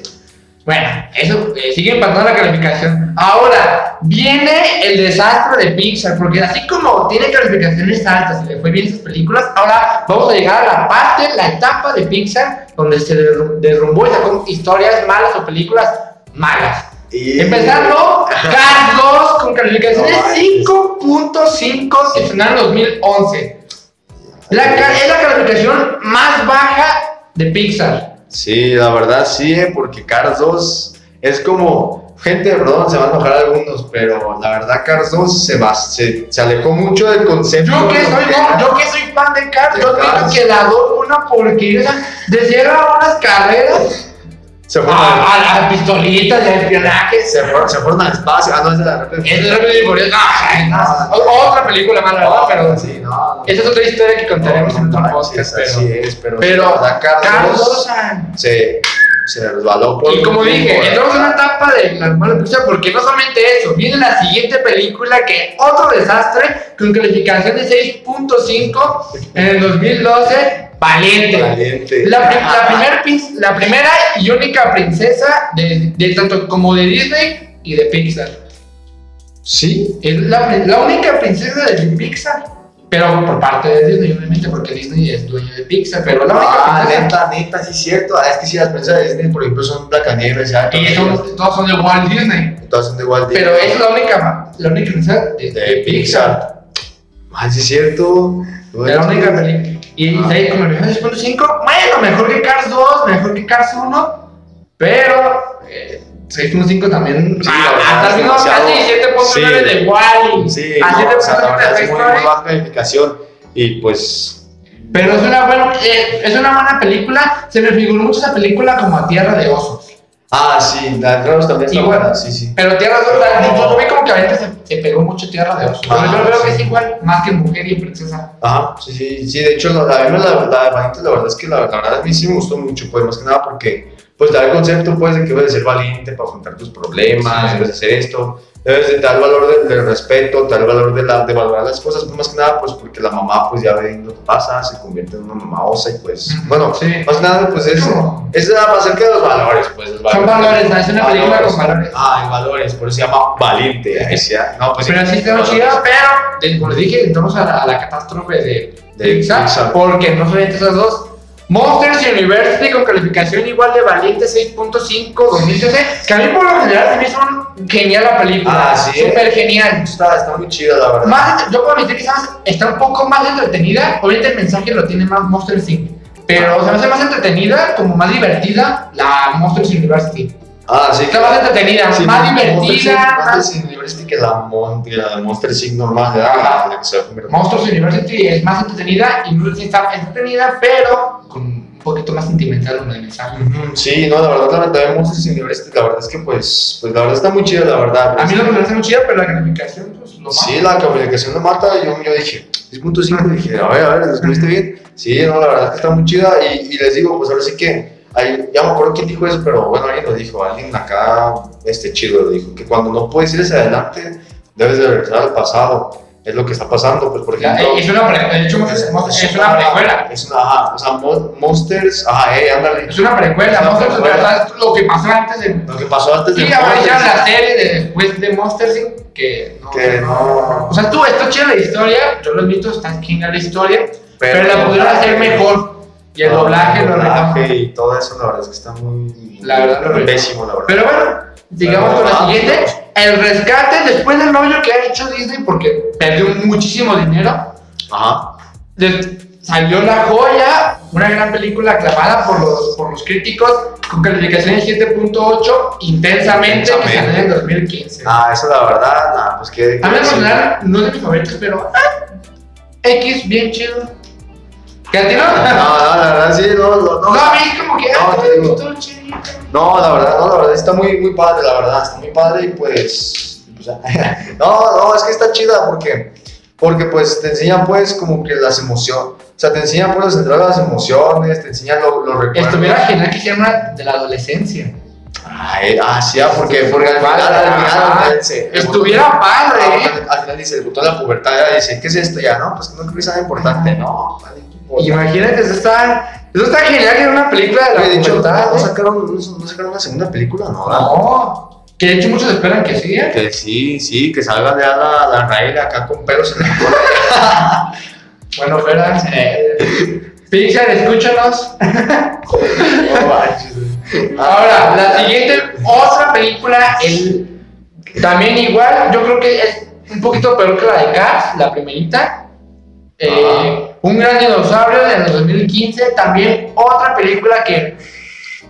Bueno, eso eh, sigue empatando la calificación. Ahora, viene el desastre de Pixar, porque así como tiene calificaciones altas y le fue bien sus películas, ahora vamos a llegar a la parte, la etapa de Pixar, donde se derrum- derrumbó y sacó historias malas o películas malas. Y, Empezando, Cars 2 con calificaciones No manches. 5.5 que estrenaron en 2011. La, ca- es la calificación más baja de Pixar. Sí, la verdad sí, eh, porque Cars 2 es como, gente, perdón, se van a enojar algunos, pero la verdad Cars 2 se, va, se, se alejó mucho del concepto. Yo que soy, no, yo que soy fan de Cars, De yo Cars. que la 2 fue una porquería. Decía unas carreras se fueron, a, al- a las pistolitas de espionaje. se fueron, se fueron al espacio. Ah, no, es de la Rápido y Es Furioso. No, no, o- Otra película mala. Pero sí, no, no. esa es otra historia que contaremos en otro podcast. Pero, es, pero, pero la verdad, Cars Cars 2 2, o sea, se, resbaló por Y como dije, tiempo, entramos en una etapa de la mala Pixar porque no solamente eso, viene la siguiente película que otro desastre con calificación de 6.5 en el 2012, Valiente. Valiente. La, pri- la, primer prin- la primera y única princesa de, de tanto como de Disney y de Pixar. Sí, Es la, la única princesa de Pixar. Pero por parte de Disney, obviamente, porque Disney es dueño de Pixar. Pero la única Ah, neta, neta, sí es cierto. Ah, es que si las princesas de Disney, por ejemplo, son Blancanieves. Y son- todos son de Walt Disney. Todas son de Walt Disney. Pero es la única, la única de, de Pixar. Ah, sí es cierto. De la única película. Y Ah. ahí como el 6.5, bueno, mejor que Cars 2, mejor que Cars 1, pero eh, 6.5 también. Sí, ah, la verdad, demasiado. casi 7.9 Sí. de Wally. Sí, a no, o sea, la 7.9 verdad de es muy, muy baja calificación. Y pues. Pero es una, buena, eh, es una buena película. Se me figuró mucho esa película como a Tierra de Osos. Ah, sí, la de Rose también está Igual. buena, sí, sí. Pero Tierra de Osos, la- yo, yo vi como que ahorita se, se pegó mucho Tierra de Osos. Ah, pero yo creo que es igual, más que mujer y princesa. Ajá, sí, sí, sí, de hecho, la, la, la, la la verdad es que la, la verdad a mí sí me gustó mucho, pues más que nada porque, pues, da el concepto, pues, de que debes de ser valiente para afrontar tus problemas, Sí. debes de hacer esto, debes de dar valor del, del respeto, dar valor de, la, de valorar las cosas, pues, más que nada, pues, porque la mamá, pues, ya ve lo que pasa, se convierte en una mamá osa y, pues, bueno, sí. más que nada, pues, es, No. es acerca de los valores, pues, los Son valores, ¿no? es una película Valores. con valores. Ah, hay valores, por eso se llama Valiente, ahí sí, ah, no, pues, Pero sí valores. chida, pero como les dije, entramos a la, a la catástrofe de, De Pixar, Pixar. porque no solamente esas dos. Monsters University con calificación igual de valiente 6.5 2013, que a mí por lo general se me hizo genial la película, Ah, sí, súper genial. Está, está muy chida, la verdad. Más, yo puedo admitir que está un poco más entretenida, obviamente el mensaje lo tiene más Monsters Inc. Pero se me hace más entretenida, como más divertida, la Monsters University. Ah, sí. Está más entretenida, Sí, más divertida, Inc. más Monster University que la, Mon, la Monster Inc. normal, ¿verdad? Ajá. La que se va a convertir. Monsters University es más entretenida y Monsters Inc. está entretenida, pero poquito más sentimental una de mensaje. Sí, no, la verdad, también Monsters University, la verdad es que, pues, pues, la verdad está muy chida, la verdad. A mí no me parece muy chida, pero la calificación, pues lo Sí, la calificación de mata, yo, yo dije 6.5, dije, a ver, a ver, ¿lo escribiste bien? Sí, no, la verdad es que está muy chida y, y les digo, pues ahora sí que, hay, ya me acuerdo quién dijo eso, pero bueno, alguien lo dijo, alguien acá, este chido lo dijo, que cuando no puedes ir hacia adelante, debes de regresar al pasado. Es lo que está pasando, pues, por Ya, ejemplo. Es una hecho, Monsters es una precuela. Es una, ajá, o sea, Mon- Monsters, ajá, eh, ándale. Es una precuela, una Monsters en precuela. lo que pasó antes de. Lo que pasó antes de Y Monsters. la serie de después de Monsters Inc. que no. Que no. O sea, estuvo, está chida la historia, yo lo visto, está chingada la historia, pero, la pudieron hacer mejor. Y el doblaje lo arreglaron. doblaje y todo eso, la verdad es que está muy. La verdad, pésimo, la verdad. Pero bueno, digamos Pero, con la siguiente, el rescate después del hoyo que ha hecho Disney porque perdió muchísimo dinero. Ajá. salió La Joya, una gran película aclamada por los, por los críticos, con calificación de 7.8, intensamente, que salió en 2015. Ah, eso la verdad, nah, pues que. A mí personal no es de mis favoritos, pero ah, X, bien chido. ¿Que a ti no? No, no, la verdad sí, no, no, No, no. a mí como que No, ah, te digo. todo chidito. No, la verdad, no, la verdad está muy, muy padre, la verdad, está muy padre y pues. pues, no, no, es que está chida porque. Porque pues te enseñan pues como que las emociones. O sea, te enseñan pues a centrar las emociones, te enseñan lo- los recuerdos. Estuviera genial que hicieran de la adolescencia. Ay, ah, sí, ah, porque, porque al final, al final, al final, se- Estuviera padre, Ah, ¿eh? Al final dice, el botón de la pubertad, ya dice, ¿qué es esto ya? No, pues no creo que sea importante, no. vale. Imagínate, está, eso está genial que era una película de la de hecho, pubertad, ¿no ¿eh? sacaron, no, sacaron una segunda película? No. No, que de hecho muchos esperan que sí, ¿eh? Que sí, sí, que salga ya la, la Raíl acá con pelos en la cola. Bueno, Ferraz, eh, Pixar, escúchanos. Ahora, la siguiente, otra película, el, también igual, yo creo que es un poquito peor que la de Cars, la primerita. Eh, un gran dinosaurio de los 2015, también otra película que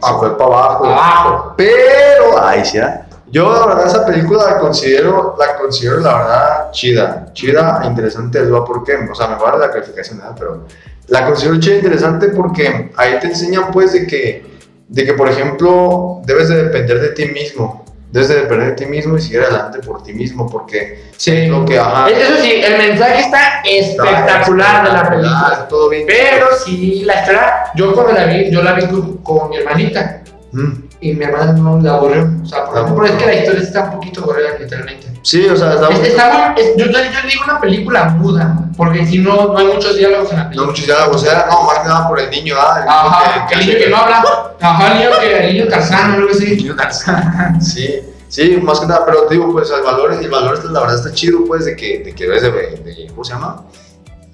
Ah, fue para abajo. abajo. Pero, ay, sí, ¿eh? yo la verdad esa película la considero, la considero la verdad chida, chida e interesante, les voy a por qué, o sea, me vale la calificación, ¿verdad? pero la considero chida e interesante porque ahí te enseñan pues de que, de que por ejemplo, debes de depender de ti mismo, debes de depender de ti mismo y seguir adelante por ti mismo, porque Sí. lo que, ajá, Eso sí, el mensaje está espectacular de la película. todo bien. Pero sí, la historia, yo cuando la vi, yo la vi con, con mi hermanita. Mm. Y mi hermana no la aburrió. O sea, por La ejemplo, es que la historia está un poquito aburrida, literalmente. Sí, o sea, está Es- está es- yo, yo, yo digo una película muda, porque si no, no hay muchos diálogos en la No película. muchos diálogos, era, no, más que nada por el niño, ¿ah? El Ajá, que el niño que no habla. Ajá, el niño que el niño Tarzán o algo así. Niño Tarzán. Sí, sí, más que nada, pero te digo, pues el valor, el valor la verdad está chido, pues, de que, de que debes de, de- ¿cómo se llama?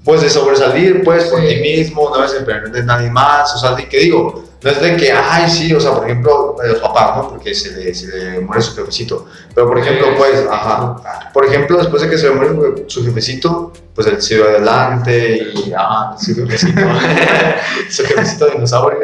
Pues de sobresalir, pues, por Sí. ti mismo, no debes de depender de nadie más, o sea, de que digo, no es de que, ay, sí, o sea, por ejemplo, de los papás, ¿no? Porque se le, se le muere su jefecito, pero por ejemplo, pues, ajá, por ejemplo, después de que se le muere su jefecito, pues él siguió adelante y, ajá, su jefecito, su jefecito dinosaurio,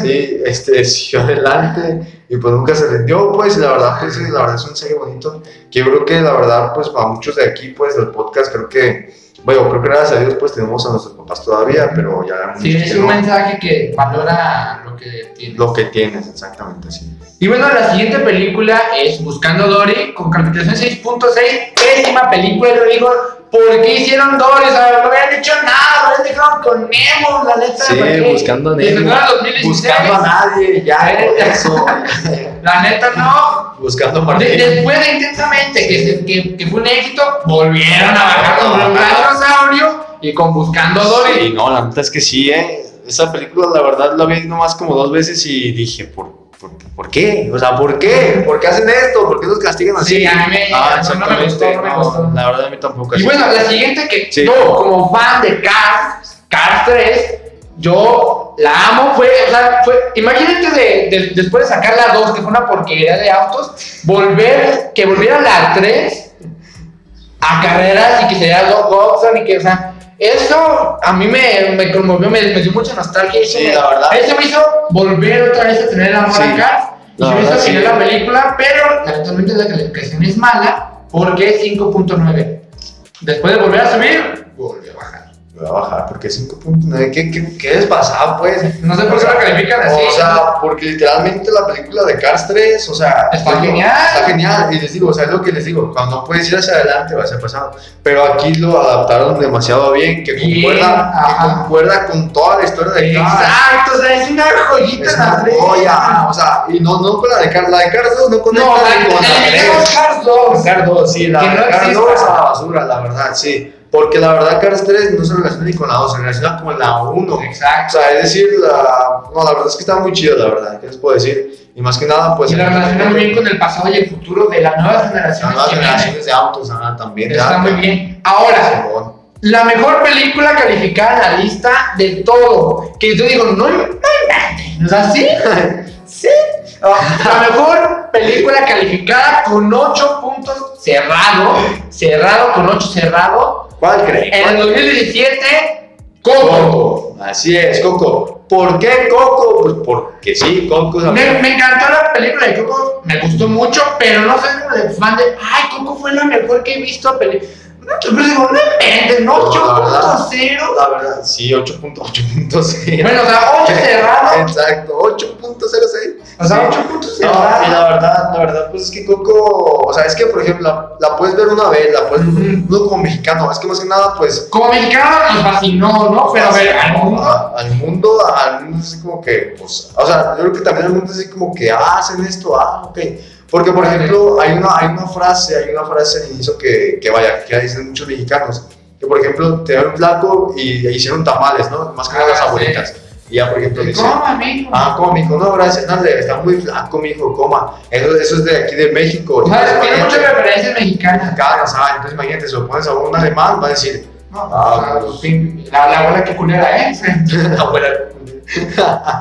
sí, este, siguió adelante y pues nunca se rindió, pues, la verdad, pues, la verdad es un serie bonito, que yo creo que la verdad, pues, para muchos de aquí, pues, del podcast, creo que, bueno, creo que gracias a Dios, pues, tenemos a nuestros papás todavía, pero ya Sí, es un mensaje que valora lo que tiene. lo que tienes, exactamente, sí. Y bueno, la siguiente película es Buscando Dory con calificación 6.6. Pésima película, yo digo, ¿por qué hicieron Dory? O sea, no habían hecho nada, lo habían dejado con Nemo, la neta. Sí, ¿para buscando Nemo. el 2016, Buscando a nadie, ya, eso. La neta no. Buscando a De- después de Intensamente, que, se- que, que fue un éxito, volvieron a bajar con un dinosaurio y con Buscando Dory. Sí, no, la neta es que sí, ¿eh? Esa película, la verdad, la vi nomás como dos veces y dije, ¿por, por, por qué? O sea, ¿por qué? ¿Por qué hacen esto? ¿por qué nos castigan así? Sí, a mí me- ah, no- no me gustó, no me gustó. La verdad, a mí tampoco. Y bueno, la siguiente que Sí. yo, como fan de Cars, Cars 3, yo la amo. Fue, o sea, fue, imagínate de, de- después de sacar la 2, que fue una porquería de autos, volver, que volviera la 3 a carreras y que sería Doc Hudson y que, o sea, eso a mí me, me conmovió, me, me dio mucha nostalgia. y Eso, Sí, me, la verdad. eso me hizo volver otra vez a tener el amor Sí, a Cars. Y se me hizo sí. la película, pero lamentablemente la calificación es mala porque es 5.9. Después de volver a subir, volvió a bajar. Voy a bajar porque 5.9. ¿Qué, qué, ¿Qué les pasaba, pues? No sé por qué lo califican así. O sea, porque literalmente la película de Cars 3, o sea, Está es lo- genial. Está genial. Y les digo, o sea, es lo que les digo, cuando puedes ir hacia adelante, vas a pasado. Pero aquí lo adaptaron demasiado bien, que Bien, concuerda, que concuerda con toda la historia de Cars. Exacto, o sea, es una joyita Es la una joya, o sea, y no, no con la de Cars, la de Cars 2 no conecta No, la, con la 3. Cars 2. Cars 2, sí, la de Cars exista. 2 a la basura, la verdad, sí. Porque la verdad Cars 3 no se relaciona ni con la 2, se relaciona con la 1. O Exacto. sea, es decir, la, no, la verdad es que está muy chido, la verdad, ¿qué les puedo decir? Y más que nada, pues... y la relaciona muy bien con el pasado y el futuro de las nuevas Las generaciones. nuevas que vienen. generaciones de autos, ajá, también. Está ya, muy bien. Ahora, la mejor película calificada en la lista de todo. Que yo digo, no. ¿No es así? Sí. La mejor película calificada con 8 puntos cerrado. Cerrado, con 8 cerrado. ¿Cuál creen? En el 2017, Coco. Coco. Así es, Coco. ¿Por qué Coco? Pues porque sí, Coco. Me, me encantó la película de Coco, me gustó mucho, pero no soy como de fan de, ay, Coco fue la mejor que he visto. Peli no, yo digo, no inventes, no, No, la verdad. 8.0. La verdad, sí, 8.8.0. Bueno, o sea, 8 cerrado. Exacto, 8.06. O sea, Sí. 8 puntos No, y la verdad, la verdad, pues es que Coco, o sea, es que por ejemplo, la, la puedes ver una vez, la puedes ver Ujú. no como mexicano, es que más que nada, pues. Como mexicano nos fascinó, ¿no? Pero a ver, al mundo. a- al mundo, al mundo es así como que, pues, o sea, yo creo que también al mundo es así como que, ah, hacen esto, ah, ok. Porque, por ejemplo, hay una, hay una frase, hay una frase al inicio que, que vaya, que dicen muchos mexicanos, que por ejemplo, te dan un flaco y hicieron tamales, ¿no? Más que nada Ah, las sí. abuelitas. Y ya, por ejemplo, dicen, ¿Cómo, amigo? Ah, coma, mijo, no, gracias, no, está muy flaco, mijo, coma. Eso, eso es de aquí de México. O sea, tiene muchas referencias mexicanas. mexicanas, ah, entonces imagínate, se lo pones a un alemán, va a decir, No, Ah, pues. sí, la, la abuela que culera, ¿eh? abuela.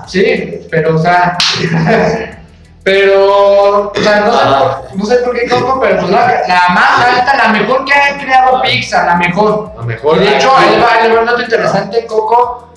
Sí, pero, o sea. Pero, o sea, no sé, Ah. no sé por qué Coco, pero pues la, la más alta, la mejor que ha creado Pixar, la mejor. A lo mejor. De hecho, ahí va, ahí va un dato interesante: Coco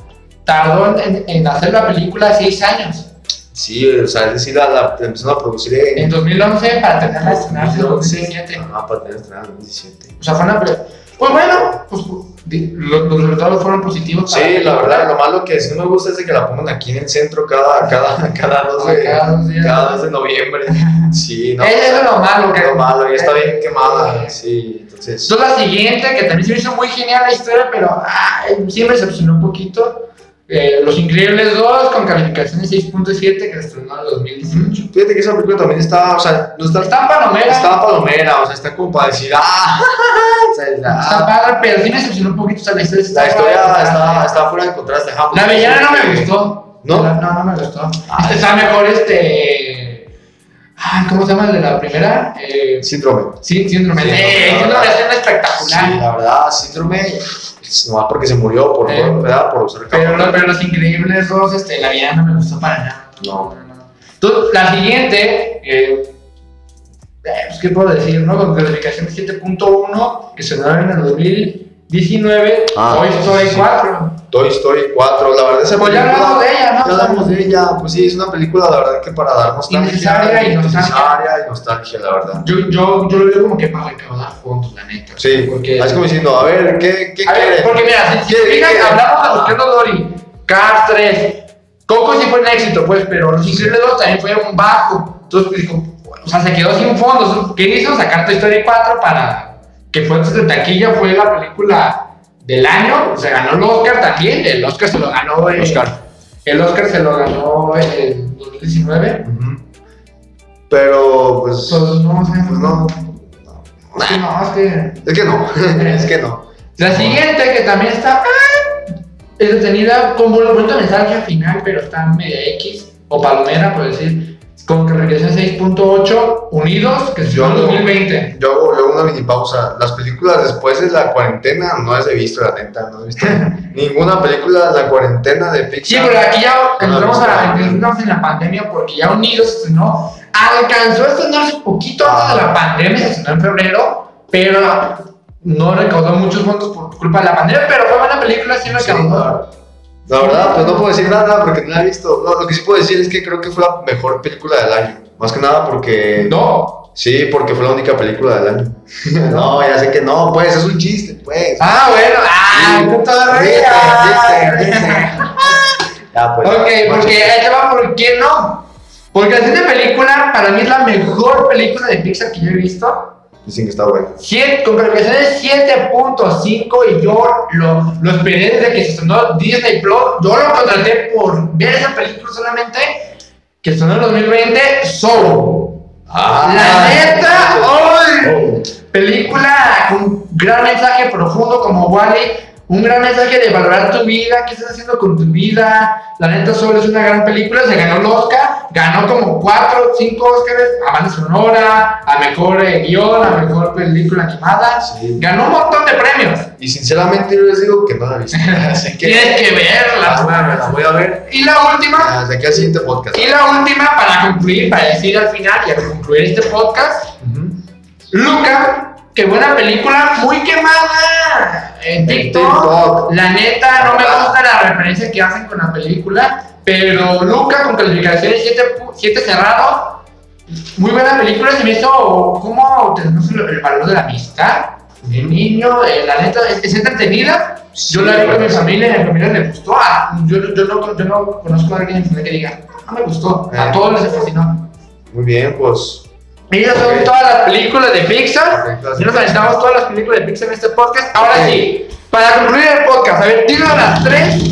tardó en, en hacer la película 6 años. Sí, o sea, es decir, la, la empezaron a producir en. En 2011 para tenerla estrenarse en 2017. Ah, para tener estrenada en 2017. O sea, fue una. Pues bueno, pues los, los resultados fueron positivos. Sí, la verdad, lo malo que sí me gusta es de que la pongan aquí en el centro cada, cada, cada, 2, de, Cada dos días. cada 2 de noviembre. Sí, no. Eso es lo malo. Que, Lo malo, ya está bien quemada. Sí, entonces. Entonces la siguiente, que también se me hizo muy genial la historia, pero ay, sí me decepcionó un poquito. Eh, Los Increíbles 2 con calificación de 6.7 que estrenó en el 2018. Fíjate que esa película también está, o sea, no está, Está palomera, está palomera, o sea, está como para decir, ah, o sea, la, está padre, pero sí me decepcionó un poquito. O sea, la historia está la historia padre. está, está fuera de contraste. ajá, La villana no me gustó. ¿No? La- no, no me gustó. Ah. Está mejor, este. ¿Cómo se llama el de la primera? Eh, Síndrome. sí, síndrome. Sí, Eh, síndrome es una espectacular. Sí, la verdad, síndrome, es nomás porque se murió por, Eh. ¿verdad? por usar Pero, no, pero Los Increíbles 2, este, la villana no me gustó para nada. No. Entonces, la siguiente, eh, eh, pues, ¿qué puedo decir? ¿no? Con calificación de 7.1, que se dio en el 2019, Ah, Toy Story sí. 4. Toy Story 4, la verdad, esa Pues ya hablamos de ella, ¿no? Ya hablamos de ella, pues sí, es una película, la verdad, que para dar nostalgia. Innecesaria y nostalgia. innecesaria y nostalgia, la verdad. Yo, yo, yo lo veo como que para recaudar fondos, la neta. Sí, porque. es como diciendo, a ver, ¿qué, qué A ver, porque mira, si, si ¿Qué- te fijas, qué- hablamos de. Buscando Dory, Cars 3, Coco sí fue un éxito, pues, pero Los Increíbles 2 también fue un bajo. Entonces, pues, dijo, o sea, se quedó sin fondos. ¿Qué hizo? Sacar Toy Story 4 para que fue de taquilla, fue la película del año. Se ganó el Oscar también. El Oscar se lo ganó. eh, Oscar. El Oscar se lo ganó en 2019. Ujú. Pero, pues, Entonces, no sé. pues no. Es que no, es que. Es que no, es que no. La siguiente, que también está ah, es detenida con un bonito mensaje al final, pero está media X, o palomera, por decir, con calificación 6.8, Unidos, que se dio en no. 2020. Yo hago, yo hago una mini pausa. Las películas después de la cuarentena no las he visto, la neta. No he visto ninguna película de la cuarentena de Pixar. Sí, pero aquí ya No entramos, a la, entramos en la pandemia porque ya Unidos se estrenó, alcanzó a estrenarse un poquito antes de la Ah. pandemia, se estrenó en febrero, pero no recaudó muchos fondos por culpa de la pandemia, pero fue buena película, sí Sí, recaudó. La verdad, pues no puedo decir nada porque no la he visto. No, lo que sí puedo decir es que creo que fue la mejor película del año. Más que nada porque. No, Sí, porque fue la única película del año. no, ya sé que no, pues, es un chiste, pues. Ah, bueno, ah, viste. Ya, pues, Ok, ya, porque ya. ahí te va, ¿por qué no? Porque así de película, para mí es la mejor película de Pixar que yo he visto. Dicen que está bueno. Siete- con calificación de 7.5 y yo lo, lo esperé desde que se estrenó Disney Plus. Yo lo contraté por ver esa película solamente, que estrenó en 2020, Soul. la neta. Oh. Película con gran mensaje profundo como Wally, un gran mensaje de valorar tu vida, qué estás haciendo con tu vida. La neta Soul es una gran película, se ganó el Oscar, ganó como 4 o 5 Oscars a banda sonora, a mejor eh, guion, a mejor película animada. Sí. Ganó un montón de premios. Y sinceramente yo les digo que no la he visto. Así que Tienes que verla. la voy a ver, la voy a ver. Y la última, Hasta aquí al siguiente podcast. y la última para concluir, para decir al final y al concluir este podcast, Ujú. Luca, qué buena película, muy quemada en TikTok. TikTok. La neta, no me gusta la referencia que hacen con la película, pero Luca con calificaciones 7 cerrado, muy buena película. Se me hizo como tenemos el, valor de la amistad. El niño, eh, la neta, es, es entretenida. Yo la vi con mi familia y a mi familia le gustó. Ah, yo, yo, no, yo no conozco a alguien que diga, no me gustó. A Eh. todos les fascinó. Muy bien, pues. Y esas son todas las películas de Pixar. Ya nos aventamos todas las películas de Pixar en este podcast. Ahora Ok. sí, para concluir el podcast, a ver, dinos las tres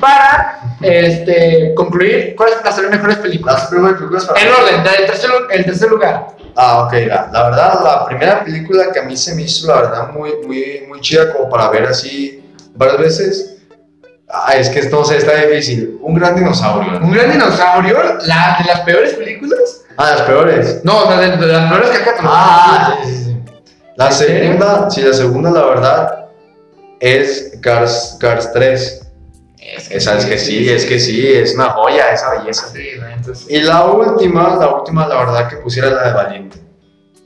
para este, concluir cuáles son las tres mejores películas. Las primeras películas para En orden, el tercer, el tercer lugar. Ah, ok, la, la verdad, la primera película que a mí se me hizo, la verdad, muy, muy, muy chida como para ver así varias veces. Ah, es que sé, está difícil. Un gran dinosaurio. ¿no? Un gran dinosaurio, la, de las peores películas. Ah, las peores. No, o sea, de, de las peores que acá Ah, sí, sí, sí. La segunda, sí, la segunda, la verdad, es Cars, Cars 3. Esa es que sí, es que sí, es una joya esa belleza. Entonces. Y la última, la última, la verdad, que pusiera la de Valiente.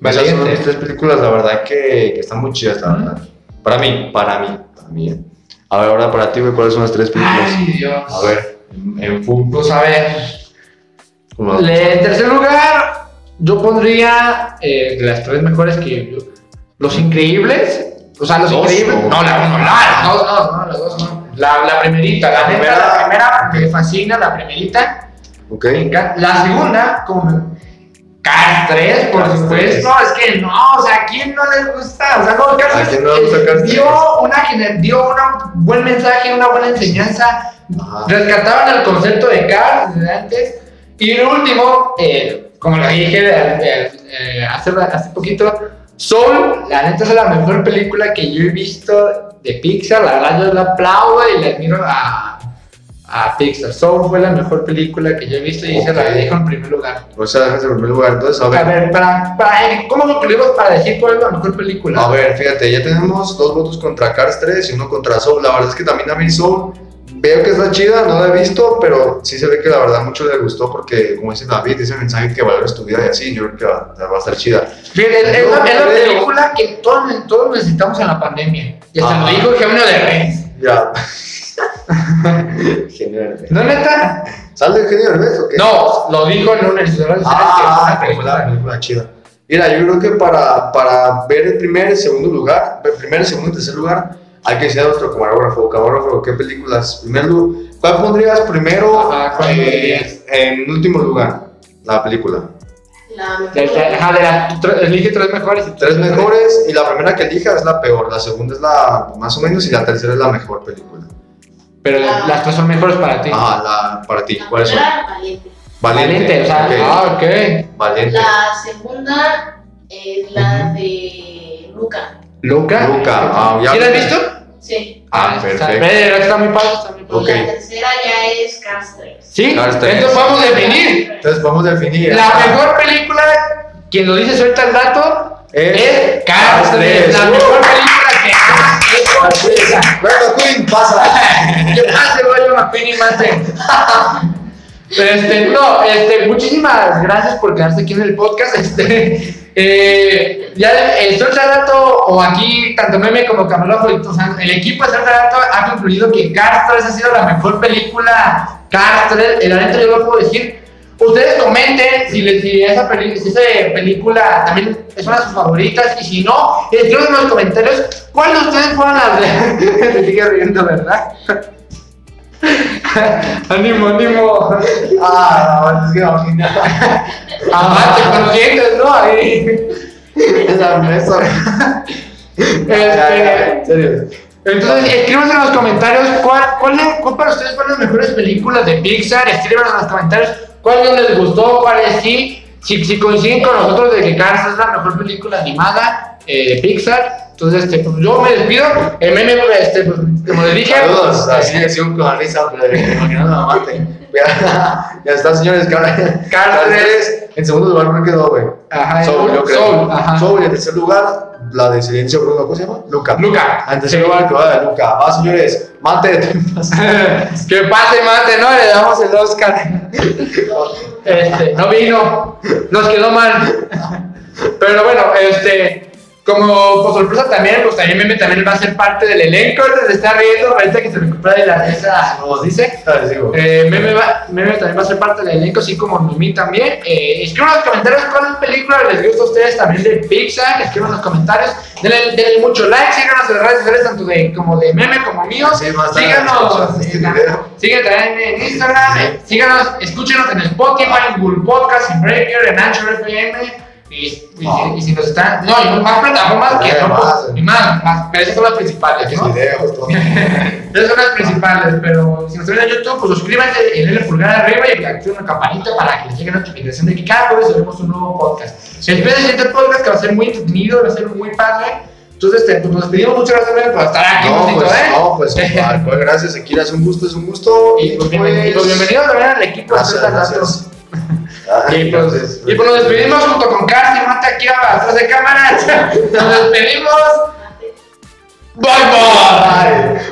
Esas son Valiente. las tres películas, la verdad, que, que están muy chidas, la verdad. Para mí, para mí, para mí. A ver, ahora para ti, güey, ¿cuáles son las tres películas? Ay, Dios. A ver, en, en full. Pues a ver. Le- En tercer lugar, yo pondría eh, de las tres mejores que yo- Los Increíbles. O sea, Los Dos, Increíbles. o- No, la uno, la, dos, no, no, las dos no. La, la primerita, la, La neta, primera. la primera me fascina, la primerita. Ok. La segunda, como Cars 3, por Cars supuesto, 3. es que no, o sea, ¿a quién no les gusta? O sea, no, Cars ¿A 3 quién no gusta Cars dio, una, gener- dio un buen mensaje, una buena enseñanza, Ajá. rescataban el concepto de Cars desde antes. Y el último, eh, como lo dije eh, eh, hace, hace poquito, Soul, la neta es la mejor película que yo he visto de Pixar. La verdad, yo la aplaudo y le admiro a, a Pixar. Soul fue la mejor película que yo he visto y se la dejo en primer lugar. O sea, déjame en primer lugar. Entonces, a A ver. ver, para, para, ¿cómo concluimos para decir cuál es la mejor película? A ver, fíjate, ya tenemos dos votos contra Cars 3 y uno contra Soul. La verdad es que también a mí Soul veo que está chida, no la he visto, pero sí se ve que la verdad mucho le gustó porque, como dice David, ese mensaje que valores tu vida y así, yo creo que va, va a estar chida. Fíjate, es, es la, es la película que todos, todos necesitamos en la pandemia. Y hasta lo dijo Eugenio de Reyes. Ya. Genial. ¿No, neta? ¿Sale el genio Derbez o qué? No, lo dijo en un episodio Ah, que que fue la película chida. Mira, yo creo que para, para ver el primer y segundo lugar, el primer, segundo y tercer lugar, hay que ser nuestro camarógrafo. Camarógrafo, ¿qué películas? Primer lu- ¿Cuál pondrías primero Ajá, ¿cuál eh, pondrías? en último lugar? La película. La mejor. Elige tres mejores. y Tres mejores y la primera que elijas es la peor, la segunda es la más o menos y la tercera es la mejor película. Pero Ah. las tres son mejores para ti. Ajá, la, para ti, La ¿cuáles son? primera, Valiente. Valiente, o sea, ok. ah, ok. Valiente. La segunda es la de Luca. Luca. Luca, ah, ya ¿Sí la has vi. visto? Sí. Ah, está- perfecto. Pero está muy padre, está muy padre. La tercera ya es 3. Sí, entonces vamos a definir. Entonces vamos a definir. La mejor película, quien lo dice suelta el dato, Es es Cars Cars 3. tres. La mejor película que ha hecho Bueno, Queen, pasa. ¿Qué pasa, Goyo McQueen y Mate? Este, no, este, muchísimas gracias por quedarse aquí en el podcast. Este, eh, ya el Suelta Dato, o aquí, tanto Meme como Camarógrafo, o sea, el equipo de Suelta Dato ha concluido que Cars 3 ha sido la mejor película. Cars 3, el neta yo lo puedo decir. Ustedes comenten si, les, si, esa, peli- si esa película también es una de sus favoritas y si no, escriban en los comentarios cuál de ustedes fueron las de... Riendo, ¿verdad? ánimo, ánimo. Ah, es que imagina. Amante con los dientes, ¿no? Ahí. Esa mesa. Este, En serio. Entonces, escríbanos en los comentarios cuál, cuál, cuál para ustedes fueron las mejores películas de Pixar. Escríbanos en los comentarios cuál no les gustó, cuáles sí. Si, si coinciden con nosotros de que Cars es la mejor película animada eh, de Pixar. Entonces, este, pues, yo me despido. El meme, este, pues, como les dije. Saludos, pues, así decía un con risa, pero imaginando a Mate. Ya, ya está, señores. 3. En segundo lugar, ¿cuál quedó, güey? Ajá, Soul, yo creo. Soul, ajá. Soul, y en tercer lugar, la de Silencio Bruno, ¿cómo se llama? Luca. Luca. En tercer lugar, que Luca. Va, señores. Mate. que pase, mate, ¿no? Le damos el Oscar. Este, no vino, nos quedó mal. Pero bueno, este, como por sorpresa también, pues también Meme también va a ser parte del elenco. Se está riendo ahorita que se recupera de la risa, como dice. Eh, Meme, va, Meme también va a ser parte del elenco, así como Mimi también. Eh, escriban en los comentarios cuál película les gusta a ustedes también de Pixar. Escriban en los comentarios. Denle, denle mucho like, síganos en las redes sociales, tanto de, como de Meme como mío. Sí, síganos. este. Síganos también en Instagram. Síganos, escúchenos en Spotify, en Google Podcast, en Breaker, en Anchor FM. Y, y, y si nos están. No, y más plataformas que no. más, Y más, más. Pero esas son las principales, ¿no? videos, todo. Esas son las principales, pero si nos ven en YouTube, pues suscríbanse y denle pulgar arriba y activen una campanita para que les llegue notificación de que cada jueves subimos un nuevo podcast. Se despide el siguiente podcast que va a ser muy entretenido, va a ser muy padre. Entonces, este, pues nos despedimos. Muchas gracias por estar aquí, No, pues, ¿eh? no, pues, cual, gracias, Akira, es un gusto, es un gusto. Y pues, bienvenido, pues, bienvenidos también al equipo Gracias, gracias. Ah, Y pues, y pues nos despedimos junto con Casti y Mate aquí atrás de cámara. Nos despedimos. Bye bye.